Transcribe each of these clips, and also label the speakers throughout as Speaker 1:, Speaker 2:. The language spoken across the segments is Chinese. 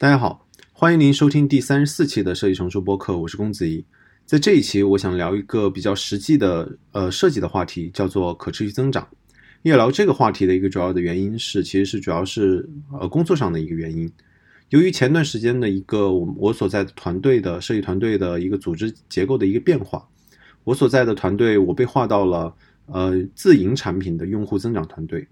Speaker 1: 大家好，欢迎您收听第三十四期的设计成熟播客，我是公子怡。在这一期，我想聊一个比较实际的呃设计的话题，叫做可持续增长。要聊这个话题的一个主要的原因是，其实是主要是呃工作上的一个原因。由于前段时间的一个我我所在的团队的设计团队的一个组织结构的一个变化，我所在的团队我被划到了呃自营产品的用户增长团队，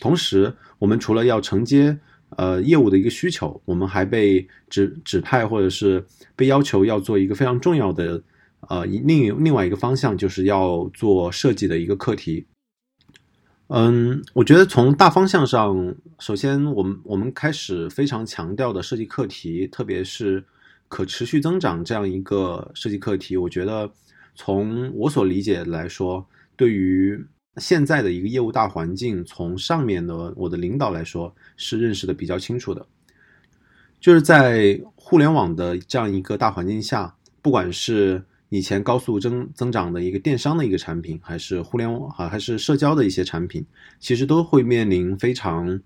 Speaker 1: 同时我们除了要承接呃，业务的一个需求，我们还被指指派或者是被要求要做一个非常重要的呃另另外一个方向，就是要做设计的一个课题。嗯，我觉得从大方向上，首先我们我们开始非常强调的设计课题，特别是可持续增长这样一个设计课题，我觉得从我所理解来说，对于。现在的一个业务大环境，从上面的我的领导来说是认识的比较清楚的，就是在互联网的这样一个大环境下，不管是以前高速增增长的一个电商的一个产品，还是互联网啊，还是社交的一些产品，其实都会面临非常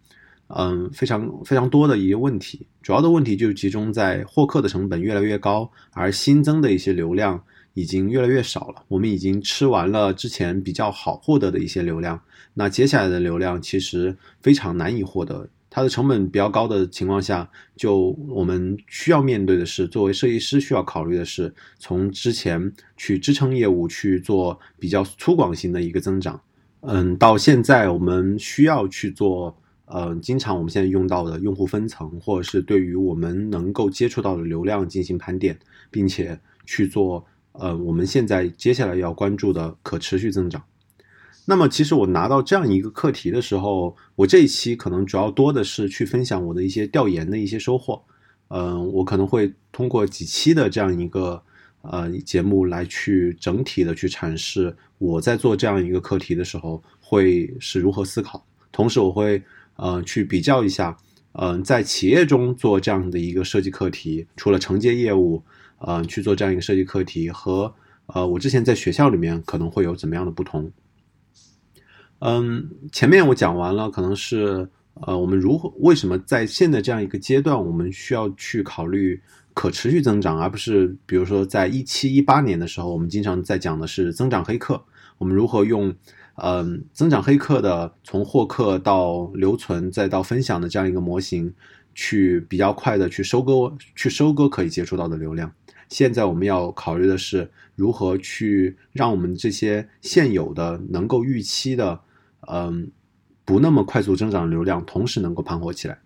Speaker 1: 嗯非常非常多的一些问题，主要的问题就是集中在获客的成本越来越高，而新增的一些流量。已经越来越少了。我们已经吃完了之前比较好获得的一些流量，那接下来的流量其实非常难以获得。它的成本比较高的情况下，就我们需要面对的是，作为设计师需要考虑的是，从之前去支撑业务去做比较粗犷型的一个增长，嗯，到现在我们需要去做，呃，经常我们现在用到的用户分层，或者是对于我们能够接触到的流量进行盘点，并且去做。呃，我们现在接下来要关注的可持续增长。那么，其实我拿到这样一个课题的时候，我这一期可能主要多的是去分享我的一些调研的一些收获。嗯，我可能会通过几期的这样一个呃节目来去整体的去阐释我在做这样一个课题的时候会是如何思考。同时，我会呃去比较一下，嗯，在企业中做这样的一个设计课题，除了承接业务。呃，去做这样一个设计课题和呃，我之前在学校里面可能会有怎么样的不同？嗯，前面我讲完了，可能是呃，我们如何为什么在现在这样一个阶段，我们需要去考虑可持续增长，而不是比如说在一七一八年的时候，我们经常在讲的是增长黑客，我们如何用嗯增长黑客的从获客到留存再到分享的这样一个模型，去比较快的去收割去收割可以接触到的流量。现在我们要考虑的是如何去让我们这些现有的能够预期的，嗯，不那么快速增长的流量，同时能够盘活起来。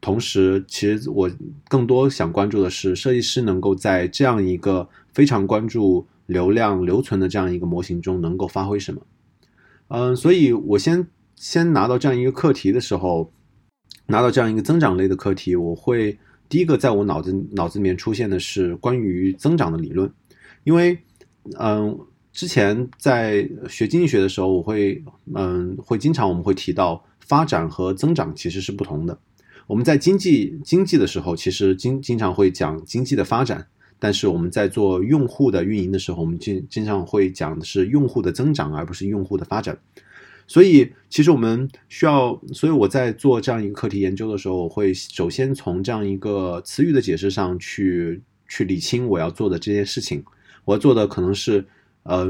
Speaker 1: 同时，其实我更多想关注的是，设计师能够在这样一个非常关注流量留存的这样一个模型中能够发挥什么。嗯，所以我先先拿到这样一个课题的时候，拿到这样一个增长类的课题，我会。第一个在我脑子脑子里面出现的是关于增长的理论，因为，嗯，之前在学经济学的时候，我会，嗯，会经常我们会提到发展和增长其实是不同的。我们在经济经济的时候，其实经经常会讲经济的发展，但是我们在做用户的运营的时候，我们经经常会讲的是用户的增长，而不是用户的发展。所以，其实我们需要，所以我在做这样一个课题研究的时候，我会首先从这样一个词语的解释上去去理清我要做的这件事情。我要做的可能是，呃，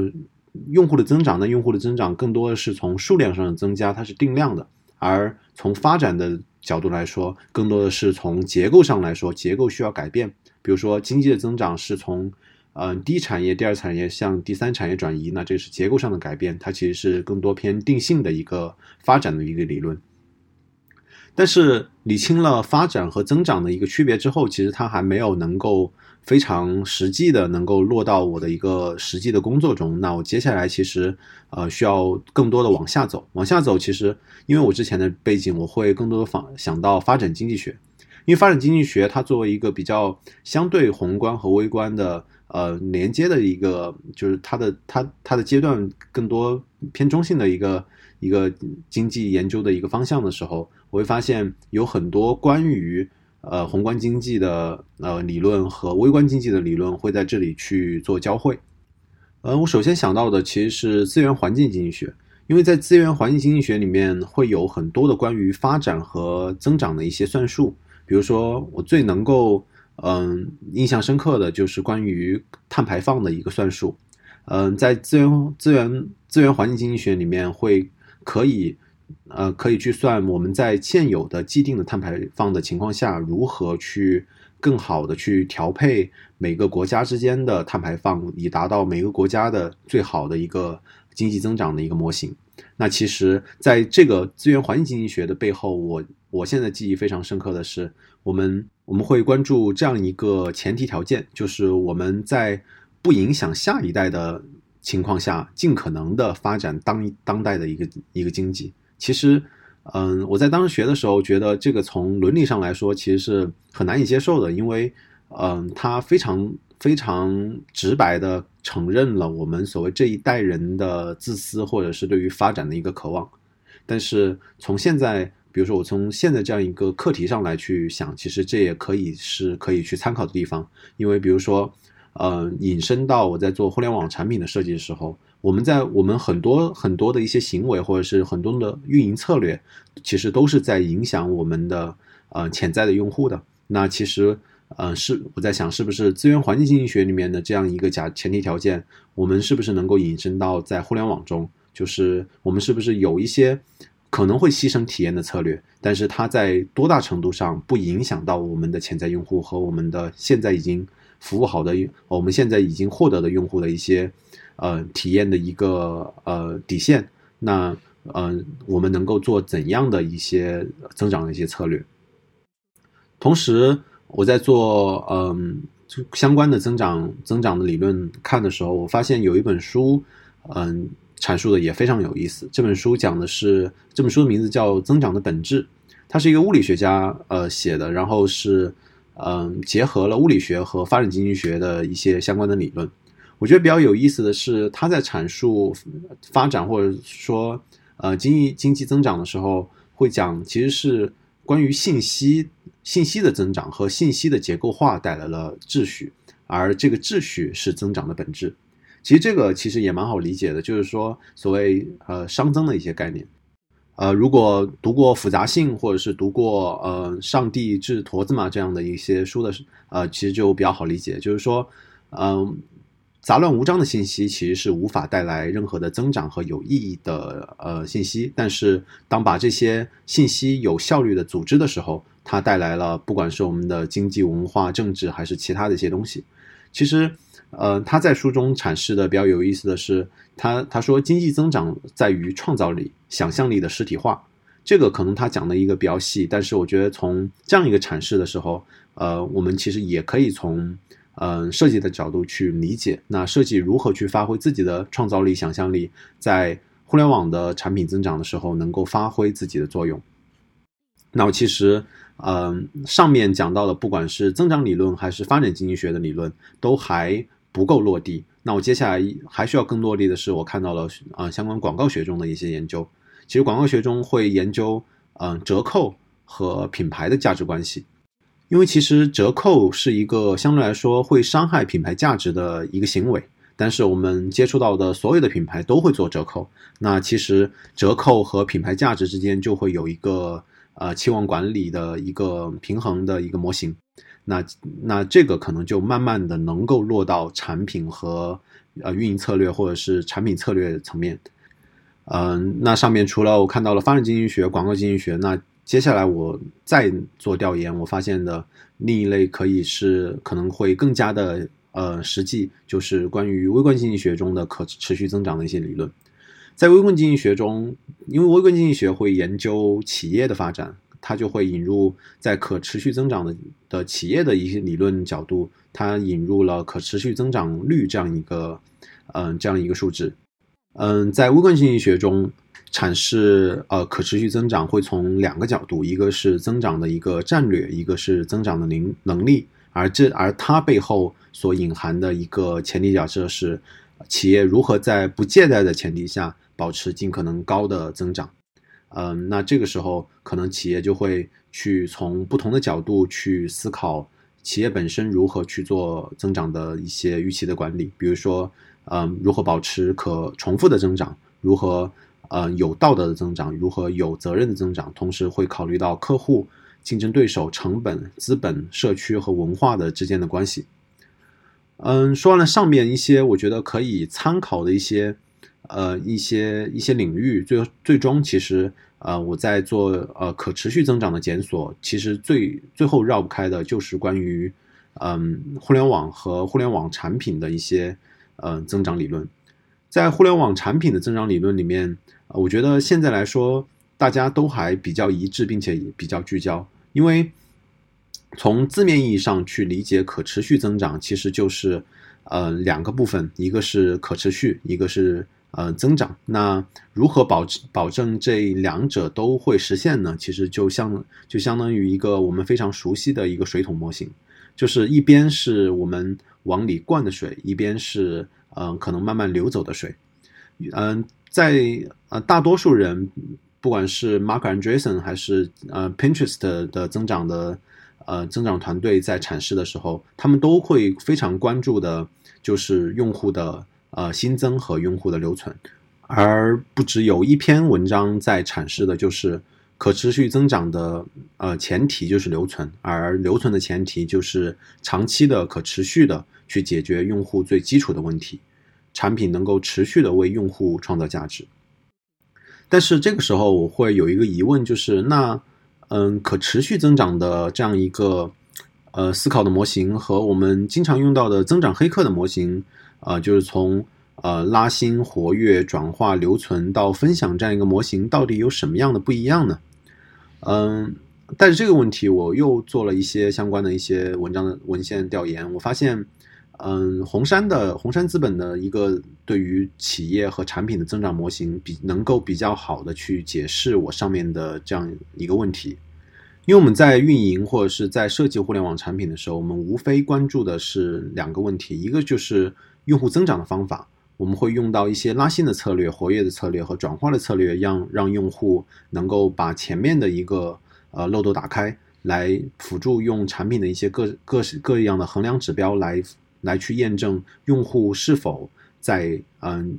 Speaker 1: 用户的增长。那用户的增长更多的是从数量上的增加，它是定量的；而从发展的角度来说，更多的是从结构上来说，结构需要改变。比如说，经济的增长是从。嗯，第一产业、第二产业向第三产业转移，那这是结构上的改变，它其实是更多偏定性的一个发展的一个理论。但是理清了发展和增长的一个区别之后，其实它还没有能够非常实际的能够落到我的一个实际的工作中。那我接下来其实呃需要更多的往下走，往下走，其实因为我之前的背景，我会更多的想想到发展经济学，因为发展经济学它作为一个比较相对宏观和微观的。呃，连接的一个就是它的它它的阶段更多偏中性的一个一个经济研究的一个方向的时候，我会发现有很多关于呃宏观经济的呃理论和微观经济的理论会在这里去做交汇。呃，我首先想到的其实是资源环境经济学，因为在资源环境经济学里面会有很多的关于发展和增长的一些算术。比如说我最能够嗯印象深刻的就是关于碳排放的一个算术。嗯，在资源资源资源环境经济学里面会可以呃可以去算我们在现有的既定的碳排放的情况下，如何去更好的去调配每个国家之间的碳排放，以达到每个国家的最好的一个经济增长的一个模型。那其实，在这个资源环境经济学的背后，我我现在记忆非常深刻的是，我们我们会关注这样一个前提条件，就是我们在。不影响下一代的情况下，尽可能的发展当当代的一个一个经济。其实，嗯，我在当时学的时候，觉得这个从伦理上来说，其实是很难以接受的，因为，嗯，它非常非常直白的承认了我们所谓这一代人的自私，或者是对于发展的一个渴望。但是从现在，比如说我从现在这样一个课题上来去想，其实这也可以是可以去参考的地方，因为比如说。呃，引申到我在做互联网产品的设计的时候，我们在我们很多很多的一些行为，或者是很多的运营策略，其实都是在影响我们的呃潜在的用户的。那其实呃是我在想，是不是资源环境经济学里面的这样一个假前提条件，我们是不是能够引申到在互联网中？就是我们是不是有一些可能会牺牲体验的策略，但是它在多大程度上不影响到我们的潜在用户和我们的现在已经。服务好的，我们现在已经获得的用户的一些呃体验的一个呃底线，那呃我们能够做怎样的一些增长的一些策略？同时，我在做嗯相关的增长增长的理论看的时候，我发现有一本书嗯阐述的也非常有意思。这本书讲的是这本书的名字叫《增长的本质》，它是一个物理学家呃写的，然后是。嗯，结合了物理学和发展经济学的一些相关的理论。我觉得比较有意思的是，他在阐述发展或者说呃经济经济增长的时候，会讲其实是关于信息信息的增长和信息的结构化带来了秩序，而这个秩序是增长的本质。其实这个其实也蛮好理解的，就是说所谓呃熵增的一些概念。呃，如果读过复杂性，或者是读过呃《上帝治驼子嘛》这样的一些书的，呃，其实就比较好理解。就是说，嗯，杂乱无章的信息其实是无法带来任何的增长和有意义的呃信息。但是，当把这些信息有效率的组织的时候，它带来了不管是我们的经济、文化、政治还是其他的一些东西。其实。呃，他在书中阐释的比较有意思的是，他他说经济增长在于创造力、想象力的实体化。这个可能他讲的一个比较细，但是我觉得从这样一个阐释的时候，呃，我们其实也可以从嗯设计的角度去理解，那设计如何去发挥自己的创造力、想象力，在互联网的产品增长的时候能够发挥自己的作用。那我其实。嗯，上面讲到的，不管是增长理论还是发展经济学的理论，都还不够落地。那我接下来还需要更落地的是，我看到了啊，相关广告学中的一些研究。其实广告学中会研究，嗯，折扣和品牌的价值关系。因为其实折扣是一个相对来说会伤害品牌价值的一个行为，但是我们接触到的所有的品牌都会做折扣。那其实折扣和品牌价值之间就会有一个。呃，期望管理的一个平衡的一个模型，那那这个可能就慢慢的能够落到产品和呃运营策略或者是产品策略层面。嗯，那上面除了我看到了发展经济学、广告经济学，那接下来我再做调研，我发现的另一类可以是可能会更加的呃实际，就是关于微观经济学中的可持续增长的一些理论。在微观经济学中，因为微观经济学会研究企业的发展，它就会引入在可持续增长的的企业的一些理论角度，它引入了可持续增长率这样一个，嗯，这样一个数值。嗯，在微观经济学中阐释呃可持续增长会从两个角度，一个是增长的一个战略，一个是增长的能能力，而这而它背后所隐含的一个前提假设是企业如何在不借贷的前提下。保持尽可能高的增长，嗯，那这个时候可能企业就会去从不同的角度去思考企业本身如何去做增长的一些预期的管理，比如说，嗯，如何保持可重复的增长，如何呃有道德的增长，如何有责任的增长，同时会考虑到客户竞争对手、成本、资本、社区和文化的之间的关系。嗯，说完了上面一些我觉得可以参考的一些呃一些一些领域，最最终其实呃我在做呃可持续增长的检索，其实最最后绕不开的就是关于嗯互联网和互联网产品的一些呃增长理论。在互联网产品的增长理论里面，我觉得现在来说大家都还比较一致，并且比较聚焦，因为。从字面意义上去理解可持续增长，其实就是呃两个部分，一个是可持续，一个是呃增长。那如何保保证这两者都会实现呢？其实就相就相当于一个我们非常熟悉的一个水桶模型，就是一边是我们往里灌的水，一边是嗯可能慢慢流走的水。嗯，在呃大多数人，不管是 Mark Andreessen 还是呃 Pinterest 的增长的。呃，增长团队在阐释的时候，他们都会非常关注的，就是用户的呃新增和用户的留存，而不只有一篇文章在阐释的，就是可持续增长的呃前提就是留存，而留存的前提就是长期的可持续的去解决用户最基础的问题，产品能够持续的为用户创造价值。但是这个时候我会有一个疑问，就是那。嗯，可持续增长的这样一个呃思考的模型和我们经常用到的增长黑客的模型，啊，就是从呃拉新、活跃、转化、留存到分享这样一个模型，到底有什么样的不一样呢？嗯，带着这个问题，我又做了一些相关的一些文章的文献调研，我发现。嗯，红杉的红杉资本的一个对于企业和产品的增长模型，比能够比较好的去解释我上面的这样一个问题。因为我们在运营或者是在设计互联网产品的时候，我们无非关注的是两个问题，一个就是用户增长的方法，我们会用到一些拉新的策略、活跃的策略和转化的策略，让让用户能够把前面的一个呃漏斗打开，来辅助用产品的一些各各式各样的衡量指标来。来去验证用户是否在嗯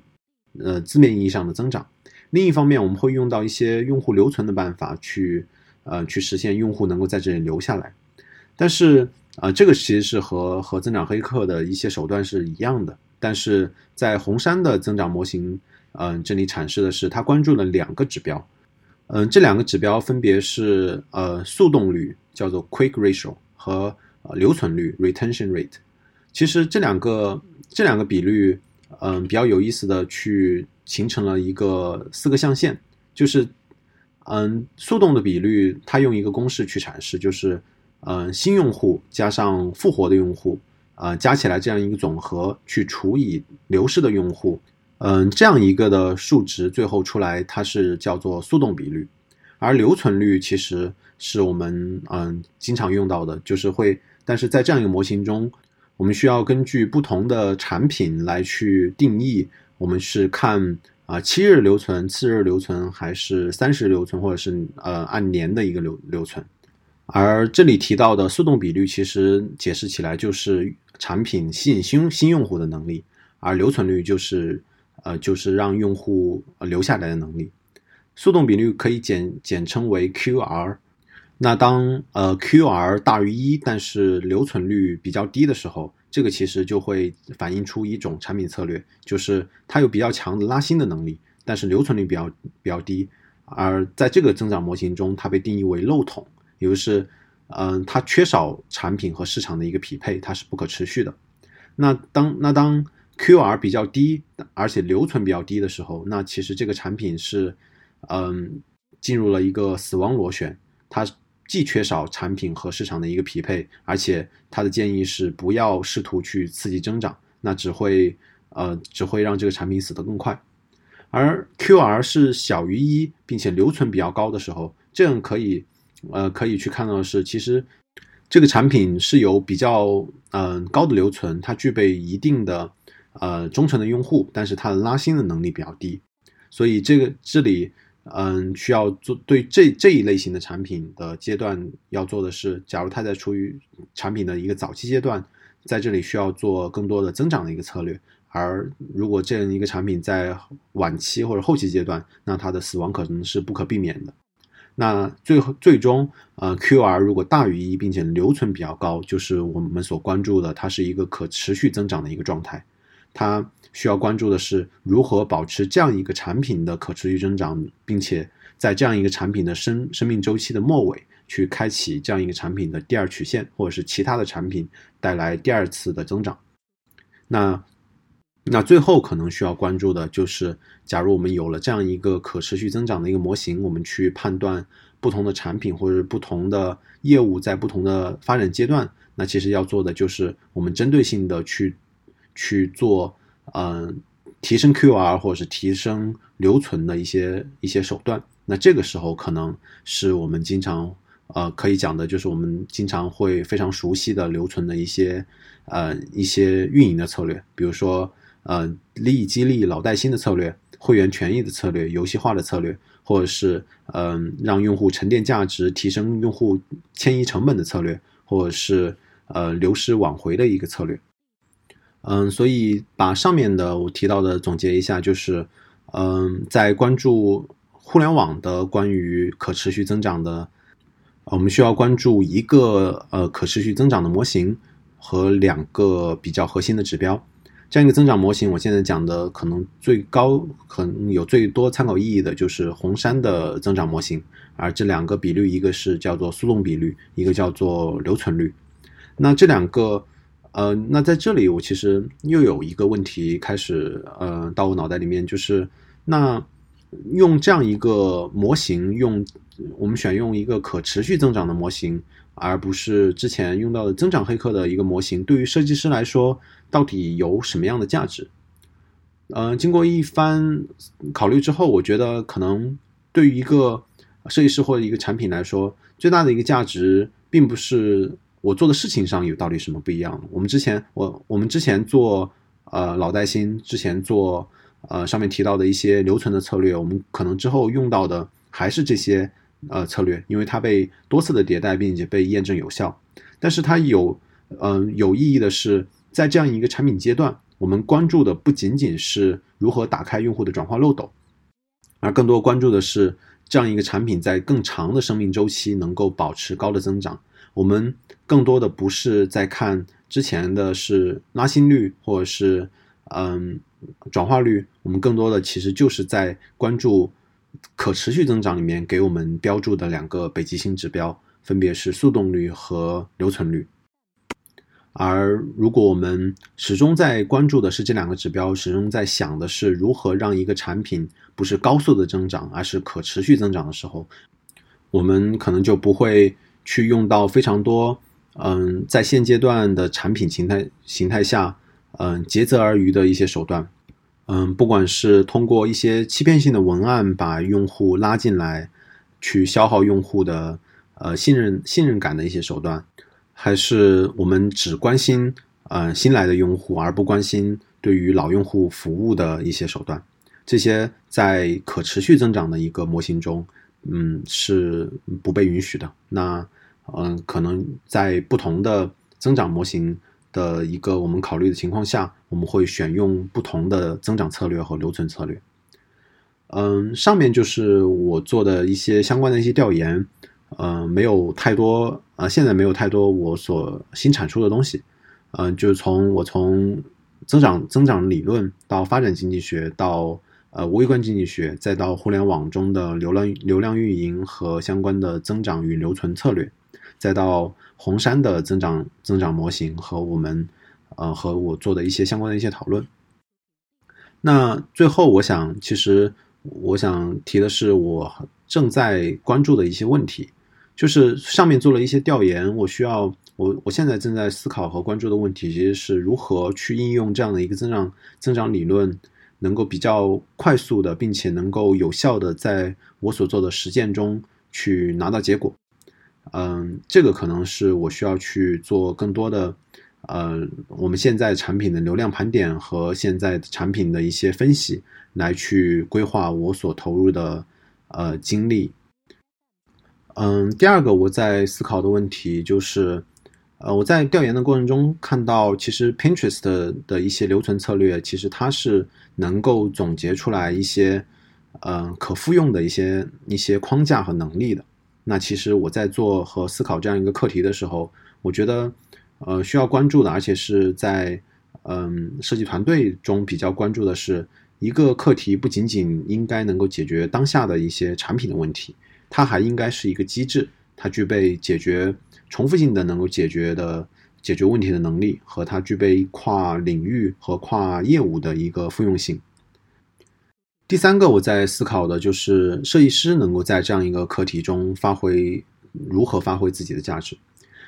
Speaker 1: 呃字面意义上的增长。另一方面，我们会用到一些用户留存的办法去呃去实现用户能够在这里留下来。但是啊，这个其实是和和增长黑客的一些手段是一样的。但是在红杉的增长模型，嗯，这里阐释的是它关注了两个指标，嗯，这两个指标分别是呃速动率叫做 quick ratio 和留存率 retention rate。其实这两个这两个比率，嗯，比较有意思的去形成了一个四个象限，就是，嗯，速动的比率，它用一个公式去阐释，就是，嗯，新用户加上复活的用户，啊，加起来这样一个总和去除以流失的用户，嗯，这样一个的数值最后出来，它是叫做速动比率，而留存率其实是我们嗯经常用到的，就是会，但是在这样一个模型中。我们需要根据不同的产品来去定义，我们是看啊七日留存、次日留存，还是三十留存，或者是呃按年的一个留留存。而这里提到的速动比率，其实解释起来就是产品吸引新新用户的能力，而留存率就是呃就是让用户留下来的能力。速动比率可以简简称为 QR。那当呃 QR 大于一，但是留存率比较低的时候，这个其实就会反映出一种产品策略，就是它有比较强的拉新的能力，但是留存率比较比较低。而在这个增长模型中，它被定义为漏桶，也就是嗯，它缺少产品和市场的一个匹配，它是不可持续的。那当那当 QR 比较低，而且留存比较低的时候，那其实这个产品是嗯进入了一个死亡螺旋，它。既缺少产品和市场的一个匹配，而且他的建议是不要试图去刺激增长，那只会呃只会让这个产品死得更快。而 QR 是小于一，并且留存比较高的时候，这样可以呃可以去看到的是，其实这个产品是有比较嗯高的留存，它具备一定的呃忠诚的用户，但是它的拉新的能力比较低，所以这个这里。嗯，需要做对这这一类型的产品的阶段要做的是，假如它在处于产品的一个早期阶段，在这里需要做更多的增长的一个策略；而如果这样一个产品在晚期或者后期阶段，那它的死亡可能是不可避免的。那最后最终，呃，QR 如果大于一，并且留存比较高，就是我们所关注的，它是一个可持续增长的一个状态。它需要关注的是如何保持这样一个产品的可持续增长，并且在这样一个产品的生生命周期的末尾，去开启这样一个产品的第二曲线，或者是其他的产品带来第二次的增长。那那最后可能需要关注的就是，假如我们有了这样一个可持续增长的一个模型，我们去判断不同的产品或者不同的业务在不同的发展阶段，那其实要做的就是我们针对性的去去做，嗯，提升 QR 或者是提升留存的一些一些手段。那这个时候可能是我们经常呃可以讲的，就是我们经常会非常熟悉的留存的一些呃一些运营的策略，比如说。呃，利益激励老带新的策略，会员权益的策略，游戏化的策略，或者是嗯，让用户沉淀价值、提升用户迁移成本的策略，或者是呃流失挽回的一个策略。嗯，所以把上面的我提到的总结一下，就是嗯，在关注互联网的关于可持续增长的，我们需要关注一个呃可持续增长的模型和两个比较核心的指标。这样一个增长模型，我现在讲的可能最高、可能有最多参考意义的就是红杉的增长模型，而这两个比率，一个是叫做速动比率，一个叫做留存率。那这两个，呃，那在这里我其实又有一个问题开始，呃，到我脑袋里面，就是那用这样一个模型，用我们选用一个可持续增长的模型。而不是之前用到的增长黑客的一个模型，对于设计师来说，到底有什么样的价值？嗯，经过一番考虑之后，我觉得可能对于一个设计师或者一个产品来说，最大的一个价值，并不是我做的事情上有到底什么不一样。我们之前，我我们之前做呃老带新，之前做呃上面提到的一些留存的策略，我们可能之后用到的还是这些。呃，策略，因为它被多次的迭代，并且被验证有效。但是它有，嗯，有意义的是，在这样一个产品阶段，我们关注的不仅仅是如何打开用户的转化漏斗，而更多关注的是这样一个产品在更长的生命周期能够保持高的增长。我们更多的不是在看之前的是拉新率或者是嗯转化率，我们更多的其实就是在关注。可持续增长里面给我们标注的两个北极星指标，分别是速动率和留存率。而如果我们始终在关注的是这两个指标，始终在想的是如何让一个产品不是高速的增长，而是可持续增长的时候，我们可能就不会去用到非常多，嗯，在现阶段的产品形态形态下，嗯，竭泽而渔的一些手段。嗯，不管是通过一些欺骗性的文案把用户拉进来，去消耗用户的呃信任信任感的一些手段，还是我们只关心呃新来的用户而不关心对于老用户服务的一些手段，这些在可持续增长的一个模型中，嗯是不被允许的。那嗯，可能在不同的增长模型。的一个我们考虑的情况下，我们会选用不同的增长策略和留存策略。嗯，上面就是我做的一些相关的一些调研，嗯，没有太多啊，现在没有太多我所新产出的东西。嗯，就是从我从增长增长理论到发展经济学到呃微观经济学，再到互联网中的流量流量运营和相关的增长与留存策略。再到红杉的增长增长模型和我们，呃，和我做的一些相关的一些讨论。那最后，我想，其实我想提的是，我正在关注的一些问题，就是上面做了一些调研，我需要我我现在正在思考和关注的问题，其实是如何去应用这样的一个增长增长理论，能够比较快速的，并且能够有效的在我所做的实践中去拿到结果。嗯，这个可能是我需要去做更多的，呃，我们现在产品的流量盘点和现在产品的一些分析，来去规划我所投入的呃精力。嗯，第二个我在思考的问题就是，呃，我在调研的过程中看到，其实 Pinterest 的一些留存策略，其实它是能够总结出来一些，嗯，可复用的一些一些框架和能力的。那其实我在做和思考这样一个课题的时候，我觉得呃需要关注的，而且是在嗯设计团队中比较关注的是，一个课题不仅仅应该能够解决当下的一些产品的问题，它还应该是一个机制，它具备解决重复性的能够解决的。解决问题的能力和它具备跨领域和跨业务的一个复用性。第三个，我在思考的就是设计师能够在这样一个课题中发挥如何发挥自己的价值。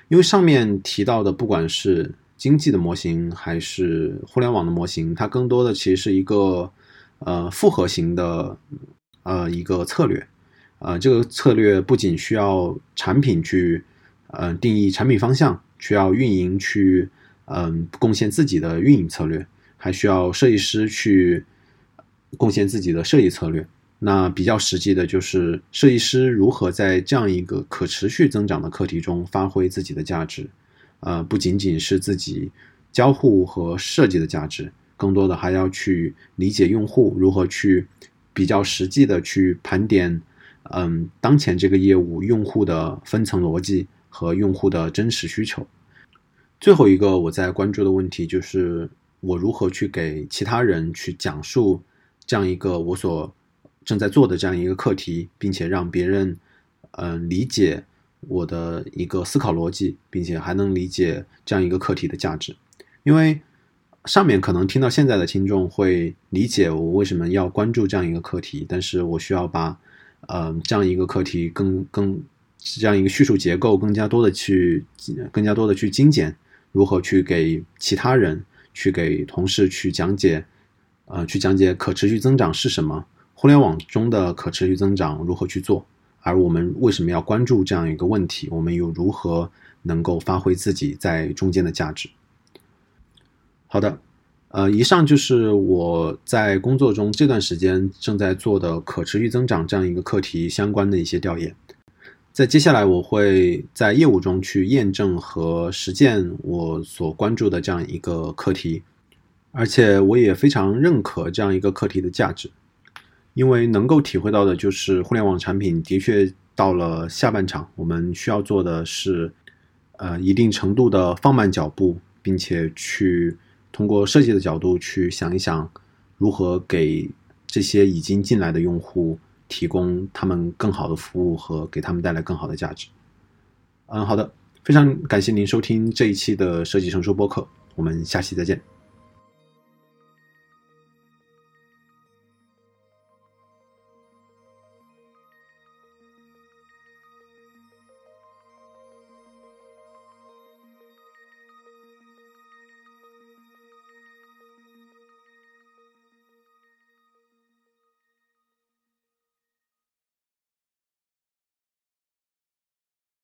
Speaker 1: 因为上面提到的，不管是经济的模型还是互联网的模型，它更多的其实是一个呃复合型的呃一个策略。呃，这个策略不仅需要产品去呃定义产品方向。需要运营去，嗯，贡献自己的运营策略，还需要设计师去贡献自己的设计策略。那比较实际的就是设计师如何在这样一个可持续增长的课题中发挥自己的价值。呃，不仅仅是自己交互和设计的价值，更多的还要去理解用户如何去比较实际的去盘点，嗯，当前这个业务用户的分层逻辑。和用户的真实需求。最后一个我在关注的问题就是，我如何去给其他人去讲述这样一个我所正在做的这样一个课题，并且让别人嗯理解我的一个思考逻辑，并且还能理解这样一个课题的价值。因为上面可能听到现在的听众会理解我为什么要关注这样一个课题，但是我需要把嗯这样一个课题更更。这样一个叙述结构更加多的去，更加多的去精简，如何去给其他人，去给同事去讲解，呃，去讲解可持续增长是什么，互联网中的可持续增长如何去做，而我们为什么要关注这样一个问题，我们又如何能够发挥自己在中间的价值？好的，呃，以上就是我在工作中这段时间正在做的可持续增长这样一个课题相关的一些调研。在接下来，我会在业务中去验证和实践我所关注的这样一个课题，而且我也非常认可这样一个课题的价值，因为能够体会到的就是互联网产品的确到了下半场，我们需要做的是，呃，一定程度的放慢脚步，并且去通过设计的角度去想一想，如何给这些已经进来的用户。提供他们更好的服务和给他们带来更好的价值。嗯，好的，非常感谢您收听这一期的设计成熟播客，我们下期再见。